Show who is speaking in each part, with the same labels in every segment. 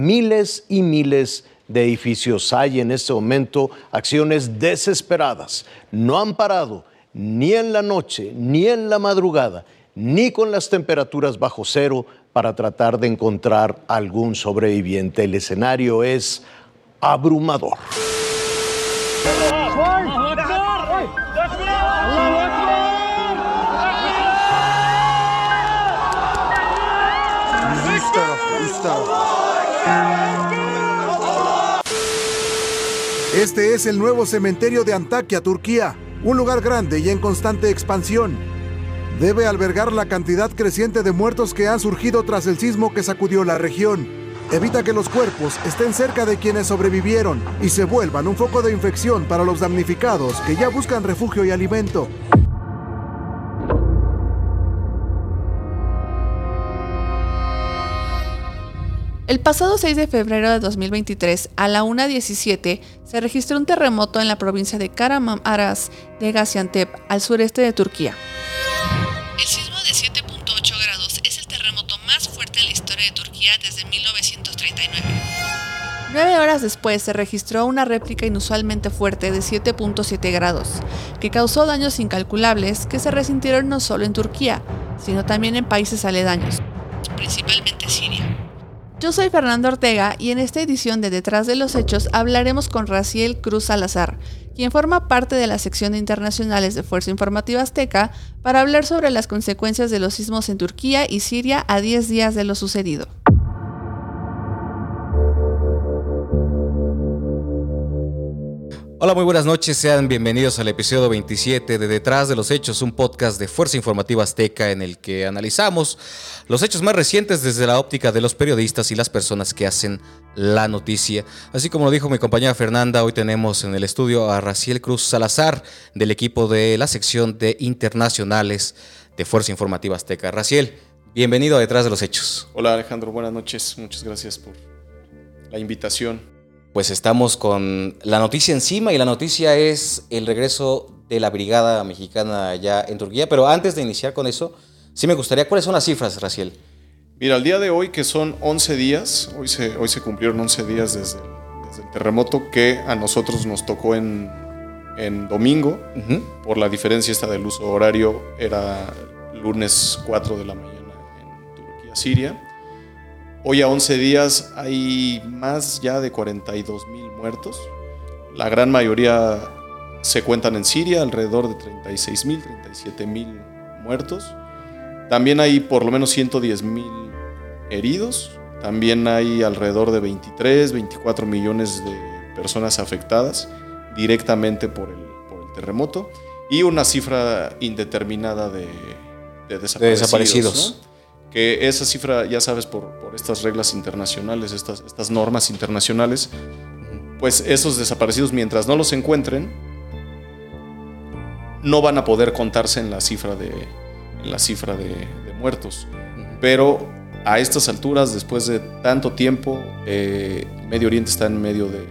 Speaker 1: Miles y miles de edificios hay en este momento acciones desesperadas. No han parado ni en la noche, ni en la madrugada, ni con las temperaturas bajo cero para tratar de encontrar algún sobreviviente. El escenario es abrumador.
Speaker 2: Este es el nuevo cementerio de Antakya, Turquía, un lugar grande y en constante expansión. Debe albergar la cantidad creciente de muertos que han surgido tras el sismo que sacudió la región. Evita que los cuerpos estén cerca de quienes sobrevivieron y se vuelvan un foco de infección para los damnificados que ya buscan refugio y alimento.
Speaker 3: El pasado 6 de febrero de 2023, a la 1.17, se registró un terremoto en la provincia de Kahramanmaraş de Gaziantep, al sureste de Turquía. El sismo de 7.8 grados es el terremoto más fuerte en la historia de Turquía desde 1939. Nueve horas después se registró una réplica inusualmente fuerte de 7.7 grados, que causó daños incalculables que se resintieron no solo en Turquía, sino también en países aledaños. Yo soy Fernando Ortega y en esta edición de Detrás de los Hechos hablaremos con Raciel Cruz Salazar, quien forma parte de la sección de internacionales de Fuerza Informativa Azteca, para hablar sobre las consecuencias de los sismos en Turquía y Siria a 10 días de lo sucedido.
Speaker 4: Hola, muy buenas noches, sean bienvenidos al episodio 27 de Detrás de los Hechos, un podcast de Fuerza Informativa Azteca en el que analizamos los hechos más recientes desde la óptica de los periodistas y las personas que hacen la noticia. Así como lo dijo mi compañera Fernanda, hoy tenemos en el estudio a Raciel Cruz Salazar del equipo de la sección de internacionales de Fuerza Informativa Azteca. Raciel, bienvenido a Detrás de los Hechos.
Speaker 5: Hola Alejandro, buenas noches, muchas gracias por la invitación
Speaker 4: pues estamos con la noticia encima y la noticia es el regreso de la brigada mexicana allá en Turquía. Pero antes de iniciar con eso, sí me gustaría, ¿cuáles son las cifras, Raciel?
Speaker 5: Mira, el día de hoy, que son 11 días, hoy se, hoy se cumplieron 11 días desde, el terremoto que a nosotros nos tocó en, en domingo, por la diferencia esta del uso horario, era lunes 4 de la mañana en Turquía, Siria. Hoy a 11 días hay más ya de 42 mil muertos. La gran mayoría se cuentan en Siria, alrededor de 36 mil, 37 mil muertos. También hay por lo menos 110 mil heridos. También hay alrededor de 23, 24 millones de personas afectadas directamente por el, terremoto. Y una cifra indeterminada de, desaparecidos que esa cifra, ya sabes, por, estas reglas internacionales, estas, estas normas internacionales, pues esos desaparecidos, mientras no los encuentren, no van a poder contarse en la cifra de, la cifra de, muertos. Pero a estas alturas, después de tanto tiempo, eh, Medio Oriente está en medio de,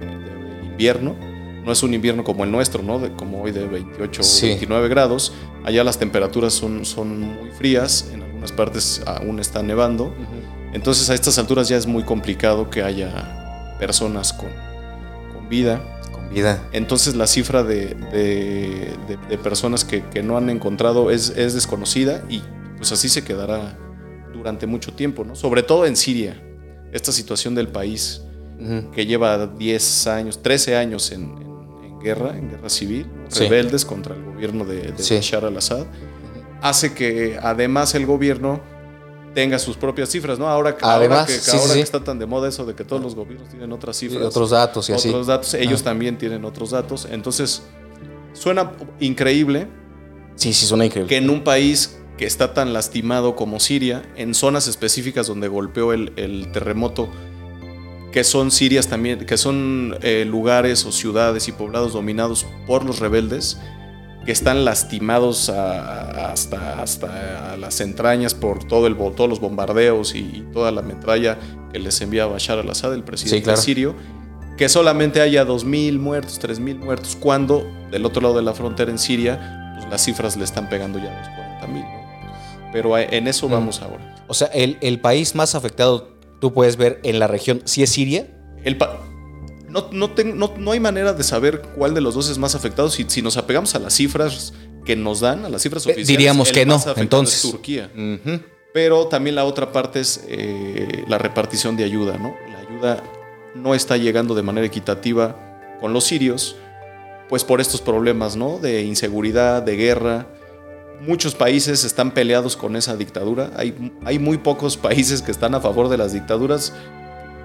Speaker 5: invierno. No es un invierno como el nuestro, ¿no? como hoy de 28 o 29 grados. Allá las temperaturas son, son muy frías. En partes aún está nevando. Entonces a estas alturas ya es muy complicado que haya personas con, con vida.
Speaker 4: Con vida.
Speaker 5: Entonces la cifra de, de, personas que, que, no han encontrado es, es, desconocida y pues así se quedará durante mucho tiempo, ¿no? Sobre todo en Siria, esta situación del país que lleva 10 años, 13 años en, en, guerra, en guerra civil, rebeldes contra el gobierno de, de Bashar al-Assad hace que además el gobierno tenga sus propias cifras, ¿no? Ahora, que, ahora, que, está tan de moda eso de que todos los gobiernos tienen otras cifras.
Speaker 4: otros datos y
Speaker 5: así. Otros datos, ellos también tienen otros datos. Entonces, suena increíble.
Speaker 4: Sí, sí, suena increíble.
Speaker 5: Que en un país que está tan lastimado como Siria, en zonas específicas donde golpeó el, terremoto, que son Sirias también, que son eh, lugares o ciudades y poblados dominados por los rebeldes, que están lastimados hasta, hasta las entrañas por todo el, todos los bombardeos y, toda la metralla que les envía Bashar al-Assad, el presidente sirio, que solamente haya 2.000 muertos, 3.000 muertos, cuando del otro lado de la frontera en Siria pues las cifras le están pegando ya a los 40.000. ¿no? Pero en eso vamos ahora.
Speaker 4: O sea, el, el país más afectado tú puedes ver en la región si es Siria.
Speaker 5: El no, no, no, hay manera de saber cuál de los dos es más afectado. Si, si nos apegamos a las cifras que nos dan, a las cifras
Speaker 4: eh,
Speaker 5: oficiales,
Speaker 4: diríamos que no. Entonces,
Speaker 5: Turquía. Pero también la otra parte es eh, la repartición de ayuda, ¿no? La ayuda no está llegando de manera equitativa con los sirios, pues por estos problemas, ¿no? De inseguridad, de guerra. Muchos países están peleados con esa dictadura. Hay, hay muy pocos países que están a favor de las dictaduras.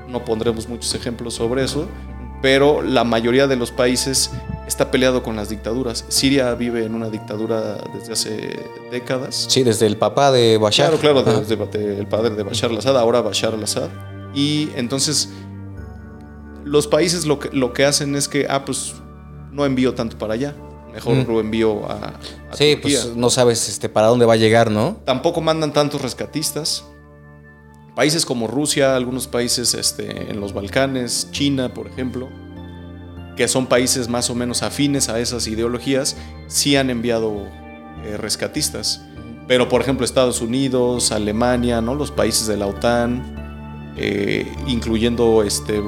Speaker 5: No pondremos muchos ejemplos sobre eso pero la mayoría de los países está peleado con las dictaduras. Siria vive en una dictadura desde hace décadas.
Speaker 4: Sí, desde el papá de Bashar.
Speaker 5: Claro, claro, desde el padre de Bashar al-Assad, ahora Bashar al-Assad. Y entonces los países lo que, lo que hacen es que, ah, pues no envío tanto para allá. Mejor mm. lo envío a,
Speaker 4: a sí, pues no sabes este, para dónde va a llegar, ¿no?
Speaker 5: Tampoco mandan tantos rescatistas. Países como Rusia, algunos países este, en los Balcanes, China, por ejemplo, que son países más o menos afines a esas ideologías, sí han enviado eh, rescatistas. Pero, por ejemplo, Estados Unidos, Alemania, ¿no? los países de la OTAN, eh, incluyendo este,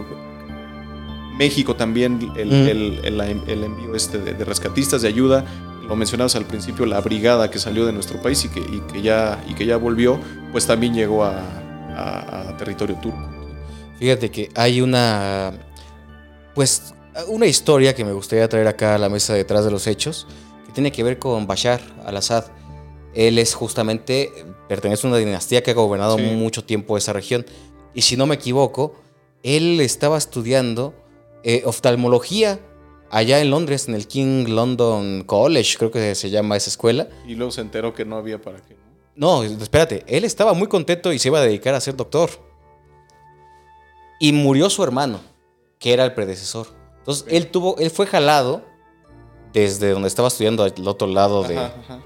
Speaker 5: México también, el, envío este de, rescatistas de ayuda. Lo mencionabas al principio, la brigada que salió de nuestro país y que, y que, ya, y que ya volvió, pues también llegó a, a, territorio turco.
Speaker 4: Fíjate que hay una, pues, una historia que me gustaría traer acá a la mesa detrás de los hechos, que tiene que ver con Bashar al-Assad. Él es justamente, pertenece a una dinastía que ha gobernado mucho tiempo esa región. Y si no me equivoco, él estaba estudiando eh, oftalmología allá en Londres, en el King London College, creo que se llama esa escuela.
Speaker 5: Y luego se enteró que no había para qué.
Speaker 4: No, espérate, él estaba muy contento y se iba a dedicar a ser doctor. Y murió su hermano, que era el predecesor. Entonces, él tuvo, él fue jalado desde donde estaba estudiando al otro lado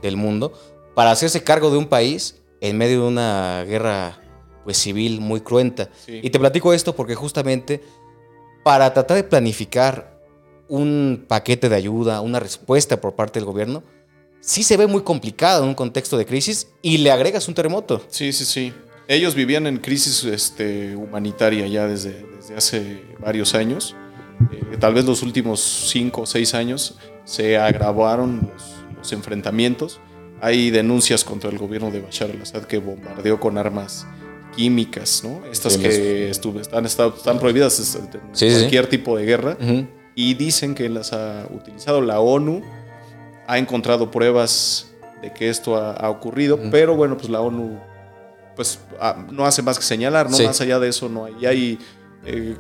Speaker 4: del mundo para hacerse cargo de un país en medio de una guerra pues, civil muy cruenta. Y te platico esto porque justamente para tratar de planificar un paquete de ayuda, una respuesta por parte del gobierno, sí se ve muy complicado en un contexto de crisis y le agregas un terremoto.
Speaker 5: Sí, sí, sí. Ellos vivían en crisis este, humanitaria ya desde, desde hace varios años. Eh, tal vez los últimos cinco o seis años se agravaron los, enfrentamientos. Hay denuncias contra el gobierno de Bashar al-Assad que bombardeó con armas químicas, ¿no? Estas que están, están, prohibidas en cualquier tipo de guerra. Y dicen que las ha utilizado la ONU ha encontrado pruebas de que esto ha, ocurrido, pero bueno, pues la ONU pues ah, no hace más que señalar, ¿no? Más allá de eso no hay. Y hay eh,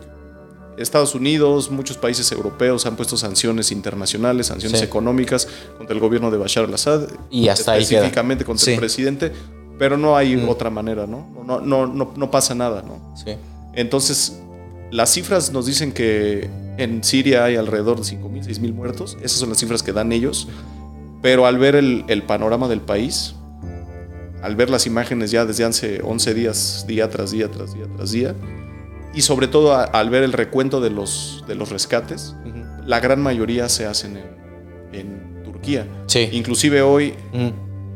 Speaker 5: Estados Unidos, muchos países europeos han puesto sanciones internacionales, sanciones económicas contra el gobierno de Bashar al-Assad.
Speaker 4: Y hasta
Speaker 5: específicamente contra el presidente, pero no hay otra manera, ¿no? No, no, no, no pasa nada, ¿no? Entonces, las cifras nos dicen que en Siria hay alrededor de 5.000, 6.000 muertos. Esas son las cifras que dan ellos. Pero al ver el, panorama del país, al ver las imágenes ya desde hace 11 días, día tras día, tras día, tras día, y sobre todo al ver el recuento de los, de los rescates, la gran mayoría se hacen en, Turquía. Inclusive hoy,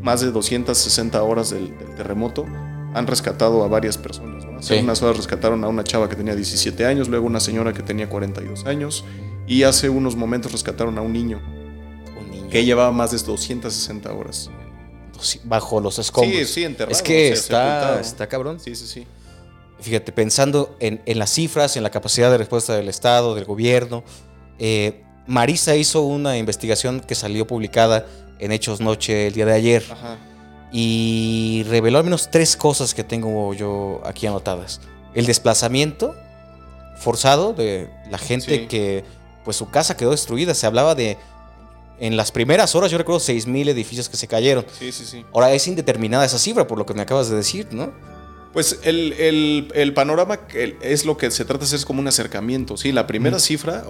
Speaker 5: más de 260 horas del, terremoto han rescatado a varias personas. Hace unas horas rescataron a una chava que tenía 17 años, luego una señora que tenía 42 años, y hace unos momentos rescataron a un niño que llevaba más de 260 horas.
Speaker 4: Bajo los escombros.
Speaker 5: Sí, sí, enterrado.
Speaker 4: Es que está, está cabrón.
Speaker 5: Sí, sí, sí.
Speaker 4: Fíjate, pensando en, las cifras, en la capacidad de respuesta del Estado, del gobierno, eh, Marisa hizo una investigación que salió publicada en Hechos Noche el día de ayer. Y reveló al menos tres cosas que tengo yo aquí anotadas. El desplazamiento forzado de la gente que pues su casa quedó destruida. Se hablaba de en las primeras horas, yo recuerdo 6.000 edificios que se cayeron.
Speaker 5: Sí, sí, sí.
Speaker 4: Ahora es indeterminada esa cifra, por lo que me acabas de decir, ¿no?
Speaker 5: Pues el, panorama es lo que se trata de hacer es como un acercamiento. Sí, la primera cifra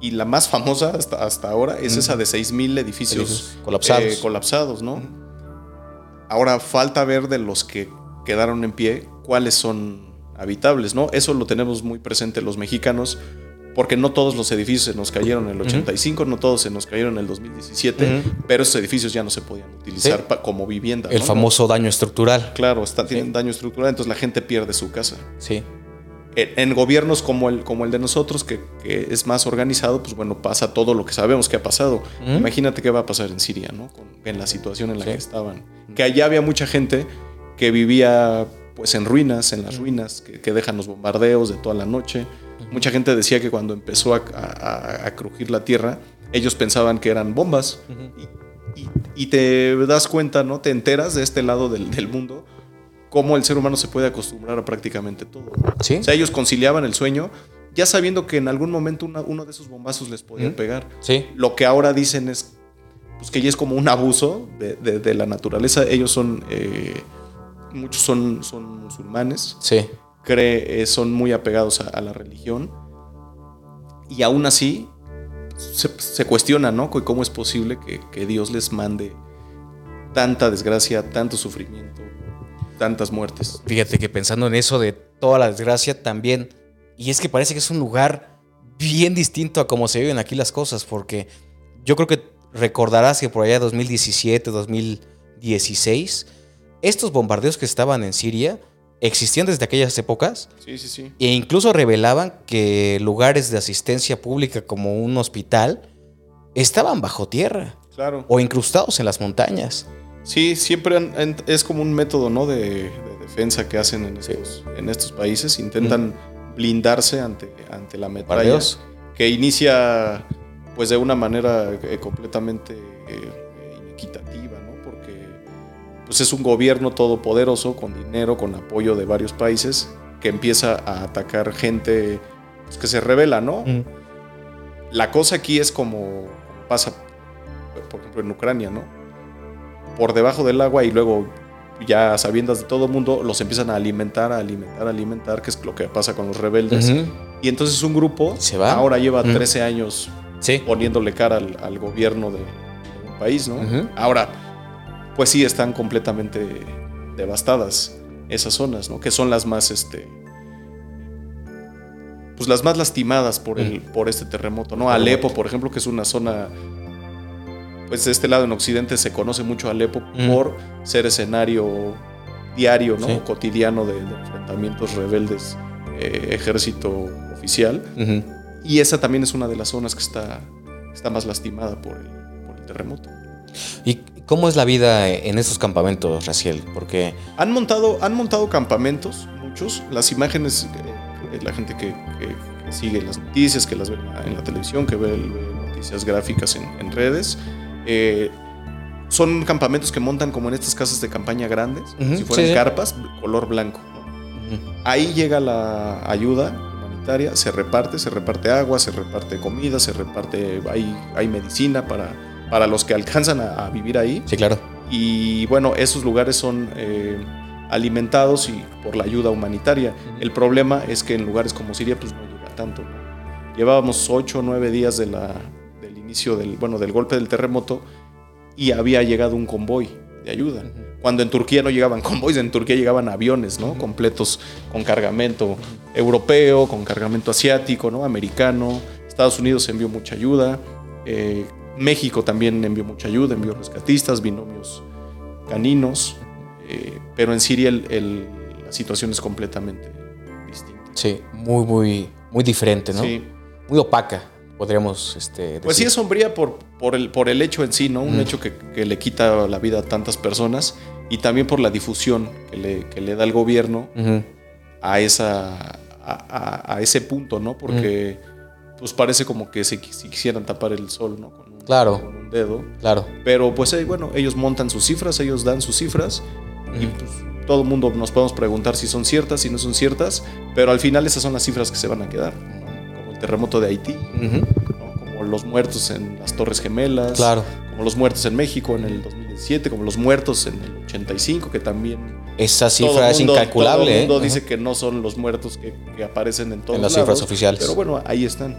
Speaker 5: y la más famosa hasta, hasta ahora es esa de 6.000 edificios,
Speaker 4: colapsados.
Speaker 5: Eh, colapsados, ¿no? Ahora falta ver de los que quedaron en pie cuáles son habitables, ¿no? Eso lo tenemos muy presente los mexicanos porque no todos los edificios se nos cayeron en el 85, no todos se nos cayeron en el 2017, pero esos edificios ya no se podían utilizar como vivienda.
Speaker 4: El famoso daño estructural.
Speaker 5: Claro, está, tienen daño estructural, entonces la gente pierde su casa.
Speaker 4: Sí.
Speaker 5: En, gobiernos como el, como el de nosotros, que, es más organizado, pues bueno, pasa todo lo que sabemos que ha pasado. Imagínate qué va a pasar en Siria, ¿no? en la situación en la que estaban. Que allá había mucha gente que vivía pues en ruinas, en las ruinas, que, dejan los bombardeos de toda la noche. Mucha gente decía que cuando empezó a, crujir la tierra, ellos pensaban que eran bombas. y, te das cuenta, ¿no? Te enteras de este lado del, del mundo cómo el ser humano se puede acostumbrar a prácticamente todo. ¿Sí? O sea, ellos conciliaban el sueño ya sabiendo que en algún momento uno de esos bombazos les podía pegar.
Speaker 4: Sí.
Speaker 5: Lo que ahora dicen es pues, que ya es como un abuso de, la naturaleza. Ellos son, eh, muchos son, son musulmanes.
Speaker 4: Sí.
Speaker 5: Cree, eh, son muy apegados a, la religión. Y aún así se, cuestiona, ¿no? ¿Cómo es posible que, que Dios les mande tanta desgracia, tanto sufrimiento, tantas muertes.
Speaker 4: Fíjate que pensando en eso de toda la desgracia también, y es que parece que es un lugar bien distinto a cómo se viven aquí las cosas, porque yo creo que recordarás que por allá 2017, 2016, estos bombardeos que estaban en Siria existían desde aquellas épocas.
Speaker 5: Sí, sí, sí.
Speaker 4: E incluso revelaban que lugares de asistencia pública como un hospital estaban bajo tierra.
Speaker 5: Claro.
Speaker 4: O incrustados en las montañas.
Speaker 5: Sí, siempre es como un método ¿no? de, defensa que hacen en estos, en estos países. Intentan blindarse ante, ante la metralla. Que inicia pues de una manera eh, completamente eh, inequitativa, ¿no? Porque pues es un gobierno todopoderoso con dinero, con apoyo de varios países, que empieza a atacar gente pues, que se revela, ¿no? La cosa aquí es como pasa, por ejemplo, en Ucrania, ¿no? Por debajo del agua y luego ya sabiendas de todo el mundo, los empiezan a alimentar, a alimentar, a alimentar, que es lo que pasa con los rebeldes. Y entonces un grupo
Speaker 4: Se va.
Speaker 5: ahora lleva 13 años poniéndole cara al, gobierno de, un país, ¿no? Ahora, pues sí, están completamente devastadas esas zonas, ¿no? Que son las más, este, pues las más lastimadas por, el, por este terremoto, ¿no? Alepo, por ejemplo, que es una zona pues este lado en Occidente se conoce mucho a Alepo por ser escenario diario, ¿no? cotidiano de, enfrentamientos rebeldes, eh, ejército oficial. Y esa también es una de las zonas que está, está más lastimada por el, terremoto.
Speaker 4: ¿Y cómo es la vida en esos campamentos, Raciel? Porque
Speaker 5: han montado, han montado campamentos, muchos. Las imágenes, eh, la gente que, sigue las noticias, que las ve en la televisión, que ve, noticias gráficas en, en redes, eh, son campamentos que montan como en estas casas de campaña grandes, si fueran carpas, color blanco. Ahí llega la ayuda humanitaria, se reparte, se reparte agua, se reparte comida, se reparte, hay, hay medicina para, para los que alcanzan a, vivir ahí.
Speaker 4: Sí, claro.
Speaker 5: Y bueno, esos lugares son eh, alimentados y por la ayuda humanitaria. El problema es que en lugares como Siria pues no llega tanto. Llevábamos 8 o 9 días de la, del, bueno, del golpe del terremoto y había llegado un convoy de ayuda. Cuando en Turquía no llegaban convoys, en Turquía llegaban aviones, ¿no? Completos con cargamento europeo, con cargamento asiático, ¿no? Americano. Estados Unidos envió mucha ayuda. Eh, México también envió mucha ayuda, envió rescatistas, binomios caninos. Eh, pero en Siria la situación es completamente distinta.
Speaker 4: Sí, muy, muy, muy diferente, ¿no? Sí. Muy opaca podríamos este,
Speaker 5: Pues sí es sombría por, por, el, por el hecho en sí, ¿no? Un hecho que, le quita la vida a tantas personas y también por la difusión que le, que le da el gobierno a, esa, a, ese punto, ¿no? Porque pues parece como que si, quisieran tapar el sol, ¿no? Con un,
Speaker 4: claro.
Speaker 5: un dedo.
Speaker 4: Claro.
Speaker 5: Pero pues eh, bueno, ellos montan sus cifras, ellos dan sus cifras y pues todo el mundo nos podemos preguntar si son ciertas, si no son ciertas, pero al final esas son las cifras que se van a quedar terremoto de Haití, como los muertos en las Torres Gemelas,
Speaker 4: claro.
Speaker 5: como los muertos en México en el 2017, como los muertos en el 85, que también...
Speaker 4: Esa cifra es incalculable. Todo
Speaker 5: el mundo ¿eh? dice que no son los muertos que, aparecen en todos
Speaker 4: En las cifras oficiales.
Speaker 5: Pero bueno, ahí están.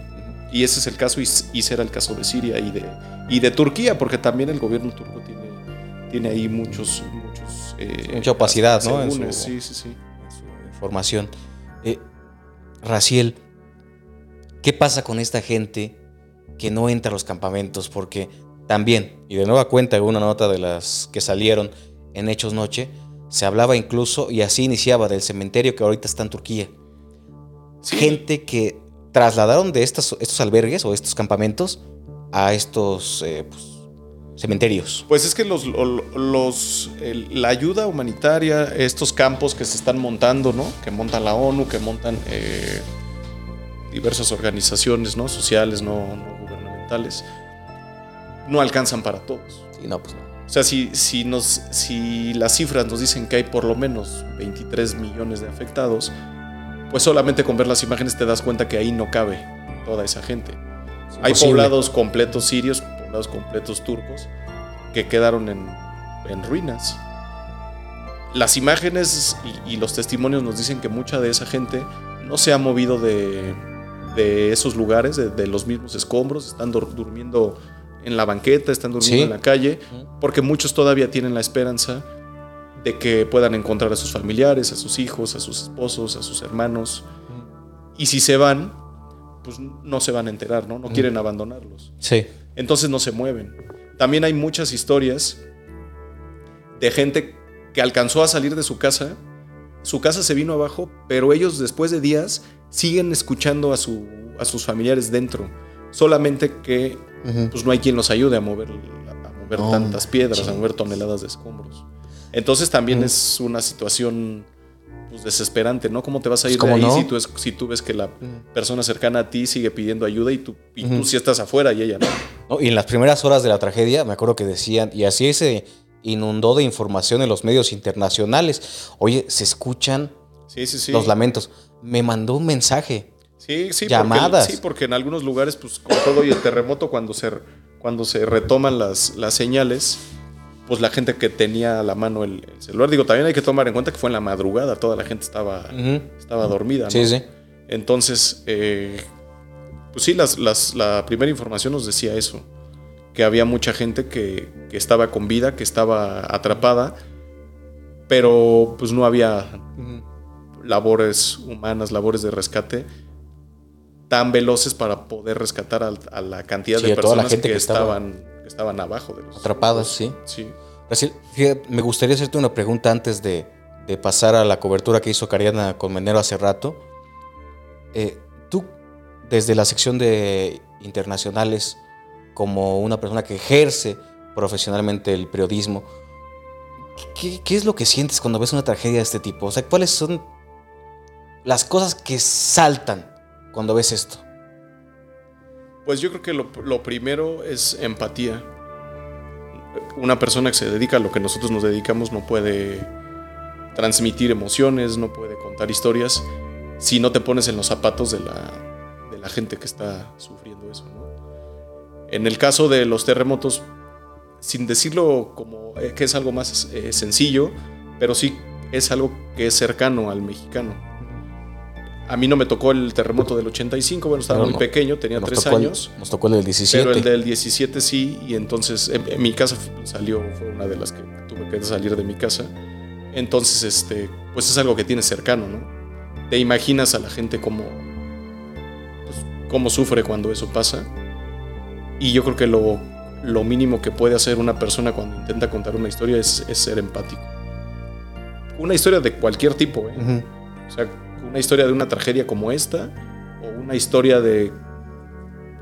Speaker 5: Y ese es el caso, y, será el caso de Siria y de, y de Turquía, porque también el gobierno turco tiene, tiene ahí muchos... muchos
Speaker 4: eh, Mucha opacidad, ¿no?
Speaker 5: En su, sí, sí, sí.
Speaker 4: información. Eh, Raciel, ¿Qué pasa con esta gente que no entra a los campamentos? Porque también, y de nueva cuenta, una nota de las que salieron en Hechos Noche, se hablaba incluso, y así iniciaba, del cementerio que ahorita está en Turquía. gente que trasladaron de estos, estos albergues o estos campamentos a estos eh, pues, cementerios.
Speaker 5: Pues es que los, los la ayuda humanitaria, estos campos que se están montando, ¿no? Que monta la ONU, que montan eh, diversas organizaciones, ¿no? Sociales, no, gubernamentales, no alcanzan para todos.
Speaker 4: Sí, no, pues no.
Speaker 5: O sea, si, si, nos, si las cifras nos dicen que hay por lo menos 23 millones de afectados, pues solamente con ver las imágenes te das cuenta que ahí no cabe toda esa gente. hay poblados completos sirios, poblados completos turcos, que quedaron en, en ruinas. Las imágenes y, los testimonios nos dicen que mucha de esa gente no se ha movido de, de esos lugares, de, los mismos escombros, están durmiendo en la banqueta, están durmiendo en la calle, porque muchos todavía tienen la esperanza de que puedan encontrar a sus familiares, a sus hijos, a sus esposos, a sus hermanos. Y si se van, pues no se van a enterar, ¿no? No quieren abandonarlos.
Speaker 4: Sí.
Speaker 5: Entonces no se mueven. También hay muchas historias de gente que alcanzó a salir de su casa, su casa se vino abajo, pero ellos después de días siguen escuchando a, su, a sus familiares dentro. Solamente que pues no hay quien los ayude a mover, a mover tantas piedras, a mover toneladas de escombros. Entonces también es una situación pues, desesperante, ¿no? ¿Cómo te vas a ir de ahí si, tú si tú ves que la persona cercana a ti sigue pidiendo ayuda y tú, y tú sí estás afuera y ella no?
Speaker 4: Y en las primeras horas de la tragedia, me acuerdo que decían, y así se inundó de información en los medios internacionales, oye, se escuchan los lamentos. Me mandó un mensaje.
Speaker 5: Sí, sí,
Speaker 4: llamadas.
Speaker 5: Porque, sí, porque en algunos lugares, pues con todo y el terremoto, cuando se, cuando se retoman las, las señales, pues la gente que tenía a la mano el, celular. Digo, también hay que tomar en cuenta que fue en la madrugada, toda la gente estaba, estaba dormida.
Speaker 4: Sí, sí.
Speaker 5: Entonces, eh, pues sí, las, la primera información nos decía eso, que había mucha gente que, estaba con vida, que estaba atrapada, pero pues no había labores humanas, labores de rescate tan veloces para poder rescatar a, la cantidad de personas que, estaban estaban abajo de los
Speaker 4: atrapadas, sí.
Speaker 5: Sí.
Speaker 4: me gustaría hacerte una pregunta antes de, pasar a la cobertura que hizo Cariana con Menero hace rato. Eh, tú, desde la sección de internacionales, como una persona que ejerce profesionalmente el periodismo, ¿qué, ¿qué, es lo que sientes cuando ves una tragedia de este tipo? O sea, ¿cuáles son las cosas que saltan cuando ves esto?
Speaker 5: Pues yo creo que lo, primero es empatía. Una persona que se dedica a lo que nosotros nos dedicamos no puede transmitir emociones, no puede contar historias si no te pones en los zapatos de la, gente que está sufriendo eso. En el caso de los terremotos, sin decirlo como eh, que es algo más eh, sencillo, pero sí es algo que es cercano al mexicano a mí no me tocó el terremoto del 85, bueno, estaba muy pequeño, tenía tres años.
Speaker 4: nos tocó el del 17.
Speaker 5: Pero el del 17 sí, y entonces en, mi casa salió, fue una de las que tuve que salir de mi casa. Entonces, este, pues es algo que tienes cercano, ¿no? Te imaginas a la gente cómo, pues, cómo sufre cuando eso pasa. Y yo creo que lo, lo, mínimo que puede hacer una persona cuando intenta contar una historia es, es ser empático. Una historia de cualquier tipo, ¿eh? O sea, una historia de una tragedia como esta o una historia de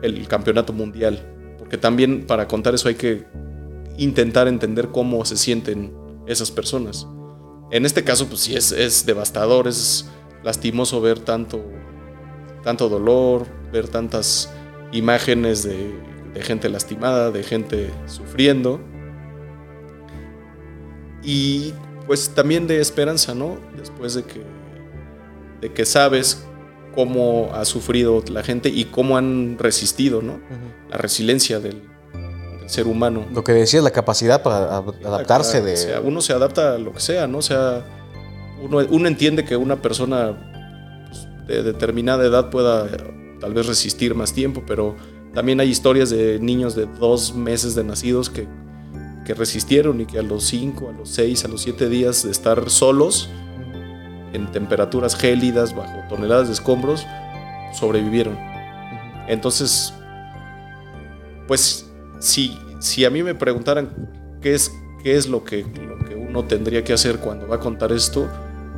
Speaker 5: el campeonato mundial, porque también para contar eso hay que intentar entender cómo se sienten esas personas. En este caso, pues sí, es, es devastador, es lastimoso ver tanto, tanto dolor, ver tantas imágenes de, de gente lastimada, de gente sufriendo. Y pues también de esperanza, ¿no? Después de que de que sabes cómo ha sufrido la gente y cómo han resistido, ¿no? La resiliencia del, ser humano.
Speaker 4: Lo que decías, la capacidad para adaptarse de...
Speaker 5: sea, uno se adapta a lo que sea, ¿no? O sea, uno, entiende que una persona pues, de determinada edad pueda tal vez resistir más tiempo, pero también hay historias de niños de dos meses de nacidos que, que resistieron y que a los cinco, a los seis, a los siete días de estar solos, en temperaturas gélidas, bajo toneladas de escombros, sobrevivieron. Entonces, pues si, si a mí me preguntaran qué es, qué es lo, que, lo que uno tendría que hacer cuando va a contar esto,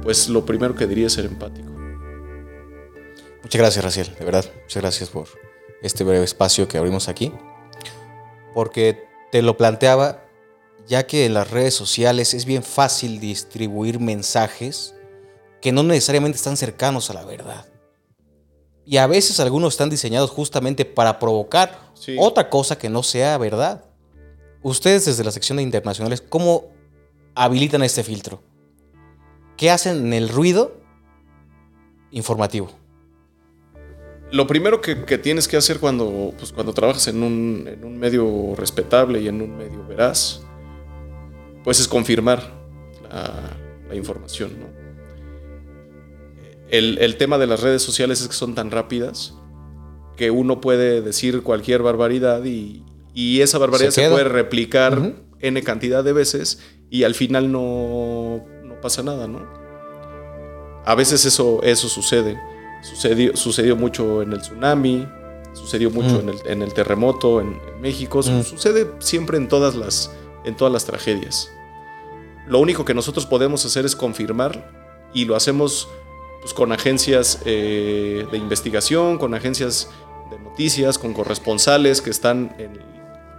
Speaker 5: pues lo primero que diría es ser empático.
Speaker 4: Muchas gracias, Raciel, de verdad. Muchas gracias por este breve espacio que abrimos aquí. Porque te lo planteaba, ya que en las redes sociales es bien fácil distribuir mensajes que no necesariamente están cercanos a la verdad. Y a veces algunos están diseñados justamente para provocar
Speaker 5: Sí.
Speaker 4: otra cosa que no sea verdad. Ustedes desde la sección de internacionales, ¿cómo habilitan este filtro? ¿Qué hacen en el ruido informativo?
Speaker 5: Lo primero que, que tienes que hacer cuando, pues, cuando trabajas en un, en un medio respetable y en un medio veraz, pues es confirmar la, la información. ¿no? El, el tema de las redes sociales es que son tan rápidas que uno puede decir cualquier barbaridad y, y esa barbaridad
Speaker 4: Se
Speaker 5: se, puede replicar
Speaker 4: Ujú.
Speaker 5: n cantidad de veces y al final no, no pasa nada, ¿no? A veces eso, eso sucede. Sucedió, sucedió mucho en el tsunami, sucedió mucho
Speaker 4: Mm.
Speaker 5: en, el, en el terremoto en, en México,
Speaker 4: Mm.
Speaker 5: sucede siempre en todas, las, en todas las tragedias. Lo único que nosotros podemos hacer es confirmar y lo hacemos pues, con agencias eh, de investigación, con agencias de noticias, con corresponsales que están en-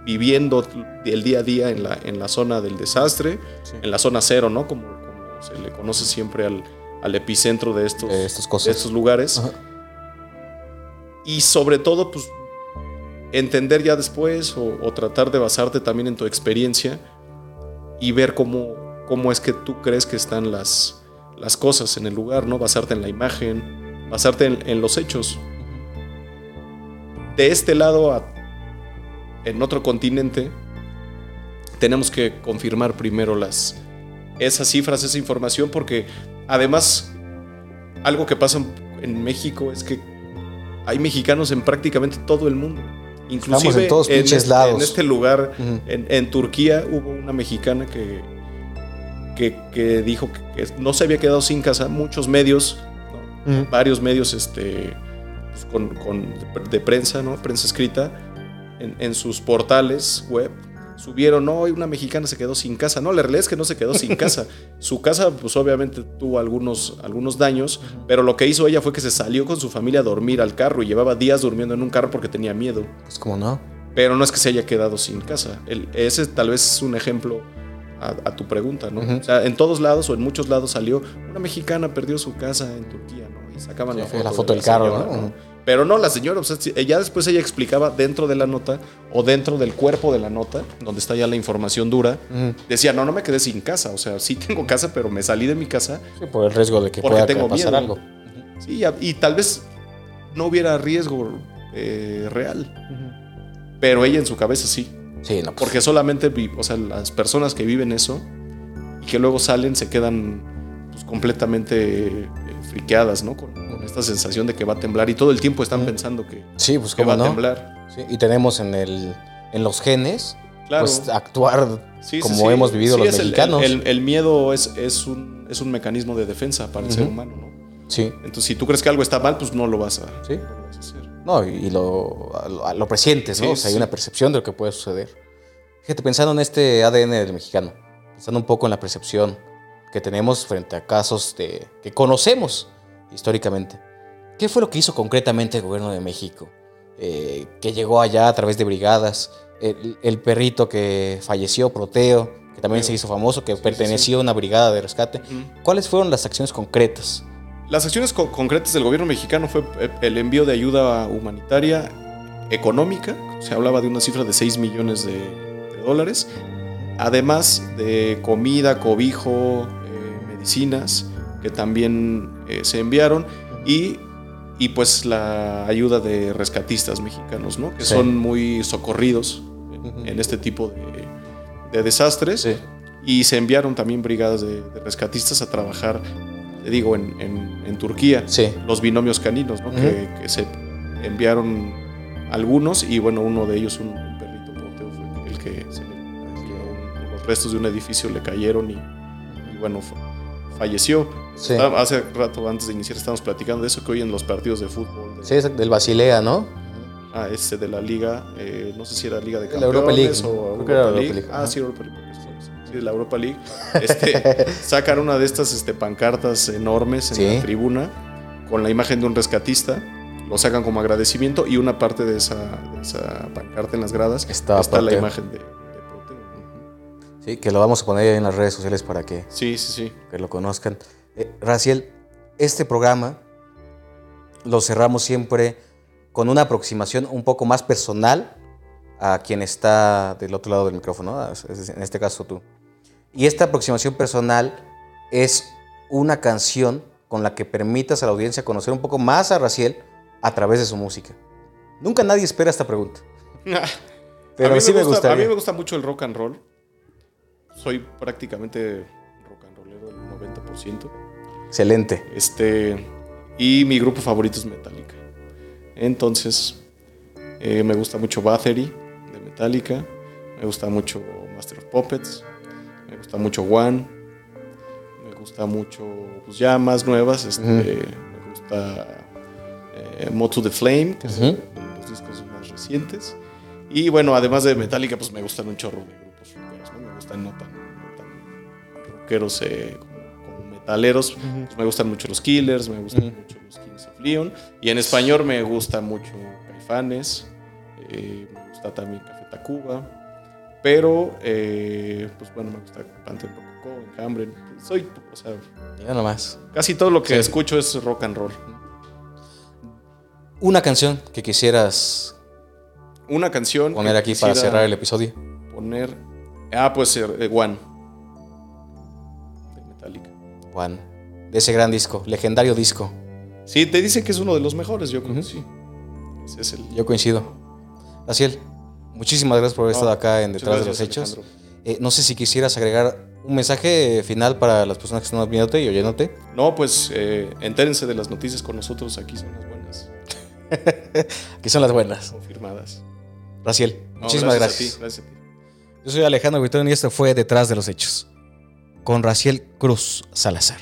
Speaker 5: viviendo el día a día en la, en la zona del desastre, en la zona cero, ¿no? Como, como se le conoce siempre al, al epicentro de estos,
Speaker 4: cosas.
Speaker 5: de estos lugares.
Speaker 4: Ajá.
Speaker 5: Y sobre todo, pues, entender ya después o, o tratar de basarte también en tu experiencia y ver cómo, cómo es que tú crees que están las, las cosas en el lugar, ¿no? Basarte en la imagen, basarte en, en los hechos. De este lado, a- en otro continente, tenemos que confirmar primero las, esas cifras, esa información, porque además algo que pasa en México es que hay mexicanos en prácticamente todo el mundo. Inclusive
Speaker 4: en todos pinches
Speaker 5: este,
Speaker 4: lados.
Speaker 5: en este lugar, en Turquía, hubo una mexicana que, que, que dijo que, que no se había quedado sin casa. Muchos medios, varios medios este, pues, con, con- de prensa, ¿no? prensa escrita, en, en sus portales web, subieron, no, una mexicana se quedó sin casa. No, la realidad es que no se quedó sin casa. Su casa, pues obviamente tuvo algunos, algunos daños, pero lo que hizo ella fue que se salió con su familia a dormir al carro y llevaba días durmiendo en un carro porque tenía miedo.
Speaker 4: Pues como no.
Speaker 5: Pero no es que se haya quedado sin casa. El- ese tal vez es un ejemplo a, a tu pregunta, ¿no? O sea, en todos lados o en muchos lados salió una mexicana perdió su casa en Turquía, ¿no? Y sacaban la foto,
Speaker 4: la
Speaker 5: de
Speaker 4: foto del carro,
Speaker 5: señora,
Speaker 4: ¿no?
Speaker 5: Pero no, la señora, o sea, ya después ella explicaba dentro de la nota o dentro del cuerpo de la nota, donde está ya la información dura, decía, no, no me quedé sin casa, o sea, sí tengo casa, pero me salí de mi casa
Speaker 4: Sí, por el riesgo de que pueda
Speaker 5: tengo
Speaker 4: pasar
Speaker 5: miedo.
Speaker 4: algo.
Speaker 5: Sí, y tal vez no hubiera riesgo eh, real, pero ella en su cabeza sí.
Speaker 4: Sí, no, pues,
Speaker 5: Porque solamente, o sea, las personas que viven eso y que luego salen se quedan pues, completamente eh, friqueadas, ¿no? Con, con esta sensación de que va a temblar y todo el tiempo están pensando que,
Speaker 4: sí, pues
Speaker 5: que va
Speaker 4: cómo
Speaker 5: a
Speaker 4: no.
Speaker 5: temblar.
Speaker 4: Sí, y tenemos en el en los genes
Speaker 5: Claro.
Speaker 4: pues actuar
Speaker 5: Sí,
Speaker 4: como hemos vivido los mexicanos.
Speaker 5: El, el- el miedo es, es, un, es un mecanismo de defensa para el ser
Speaker 4: Ujú.
Speaker 5: humano, ¿no?
Speaker 4: sí,
Speaker 5: Entonces, si tú crees que algo está mal, pues no lo vas a, no lo vas a hacer.
Speaker 4: No, y lo, lo, lo presientes, ¿no?
Speaker 5: Sí,
Speaker 4: o sea, hay
Speaker 5: sí.
Speaker 4: una percepción de lo que puede suceder. Fíjate, pensando en este ADN del mexicano, pensando un poco en la percepción que tenemos frente a casos de, que conocemos históricamente. ¿Qué fue lo que hizo concretamente el gobierno de México? Eh, que llegó allá a través de brigadas, el, el perrito que falleció, Proteo, que también
Speaker 5: Sí.
Speaker 4: se hizo famoso, que pertenecía a una brigada de rescate. ¿Cuáles fueron las acciones concretas?
Speaker 5: Las acciones co- concretas del gobierno mexicano fue eh, el envío de ayuda humanitaria económica, se hablaba de una cifra de 6 millones de, de dólares, además de comida, cobijo, eh, medicinas que también eh, se enviaron y, y pues la ayuda de rescatistas mexicanos, ¿no? que
Speaker 4: Sí.
Speaker 5: son muy socorridos en, este tipo de, de desastres. Y se enviaron también brigadas de, de rescatistas a trabajar, digo, en, en- en Turquía.
Speaker 4: Sí.
Speaker 5: Los binomios caninos, que, que se enviaron algunos y bueno, uno de ellos, un, un perrito proteo, fue el que se le, los restos de un edificio le cayeron y, y, bueno, fa- falleció.
Speaker 4: Sí.
Speaker 5: Estaba- Hace rato antes de iniciar estábamos platicando de eso que hoy en los partidos de fútbol, de,
Speaker 4: Sí, es del Basilea, ¿no?
Speaker 5: ah, este de la liga, eh, no sé si era Liga de
Speaker 4: La
Speaker 5: Campeones
Speaker 4: Europa League,
Speaker 5: o Europa
Speaker 4: Europa
Speaker 5: League.
Speaker 4: League,
Speaker 5: Ah, sí, Europa League. Sí, la Europa League. Este, sacan una de estas este, pancartas enormes en
Speaker 4: Sí.
Speaker 5: la tribuna con la imagen de un rescatista. Lo sacan como agradecimiento y una parte de esa, de esa pancarta en las gradas
Speaker 4: Está
Speaker 5: está, la imagen de, de.
Speaker 4: Sí, que lo vamos a poner en las redes sociales para que,
Speaker 5: Sí, sí, sí.
Speaker 4: que lo conozcan. Eh, Raciel, este programa lo cerramos siempre con una aproximación un poco más personal a quien está del otro lado del micrófono, en este caso tú. Y esta aproximación personal es una canción con la que permitas a la audiencia conocer un poco más a Raciel a través de su música. Nunca nadie espera esta pregunta. Pero
Speaker 5: a mí
Speaker 4: sí me,
Speaker 5: gusta. A mí me gusta mucho el rock and roll. Soy prácticamente rock and rollero el 90%.
Speaker 4: Excelente.
Speaker 5: Este, y mi grupo favorito es Metallica. Entonces, eh, me gusta mucho Battery de Metallica. Me gusta mucho Master of Puppets. Me gusta mucho One. Me gusta mucho, pues ya más nuevas. Este, Me gusta eh, Moto the Flame, que son los discos más recientes. Y bueno, además de Metallica, pues me gustan un chorro de grupos rockeros. ¿no? Me gustan no tan, no tan rockeros eh, como, como metaleros. Pues me gustan mucho los Killers, me gustan mucho los Kings of Leon. Y en español me gusta mucho Caifanes. eh, me gusta también Café Tacuba. Pero, eh, pues bueno, me gusta Panteón Rococó, Enjambre. Soy, o sea,
Speaker 4: Mira nomás.
Speaker 5: casi todo lo que
Speaker 4: Sí.
Speaker 5: escucho es rock and roll.
Speaker 4: Una canción que quisieras
Speaker 5: Una canción.
Speaker 4: poner aquí para cerrar el episodio.
Speaker 5: Poner. Ah, pues eh, One. De Metallica.
Speaker 4: Juan, de ese gran disco, legendario disco.
Speaker 5: Sí, te dice que es uno de los mejores, yo creo que sí. Ese es el.
Speaker 4: Yo coincido. Raciel, muchísimas gracias por haber estado acá en Detrás de los
Speaker 5: gracias,
Speaker 4: Hechos. Eh, no sé si quisieras agregar un mensaje final para las personas que están viéndote y oyéndote.
Speaker 5: No, pues eh, entérense de las noticias con nosotros. Aquí son las buenas,
Speaker 4: Aquí son las buenas.
Speaker 5: confirmadas.
Speaker 4: Raciel,
Speaker 5: No,
Speaker 4: muchísimas
Speaker 5: A
Speaker 4: gracias.
Speaker 5: ti, gracias a ti.
Speaker 4: Yo soy Alejandro Vitón y esto fue Detrás de los Hechos. Con Raciel Cruz Salazar.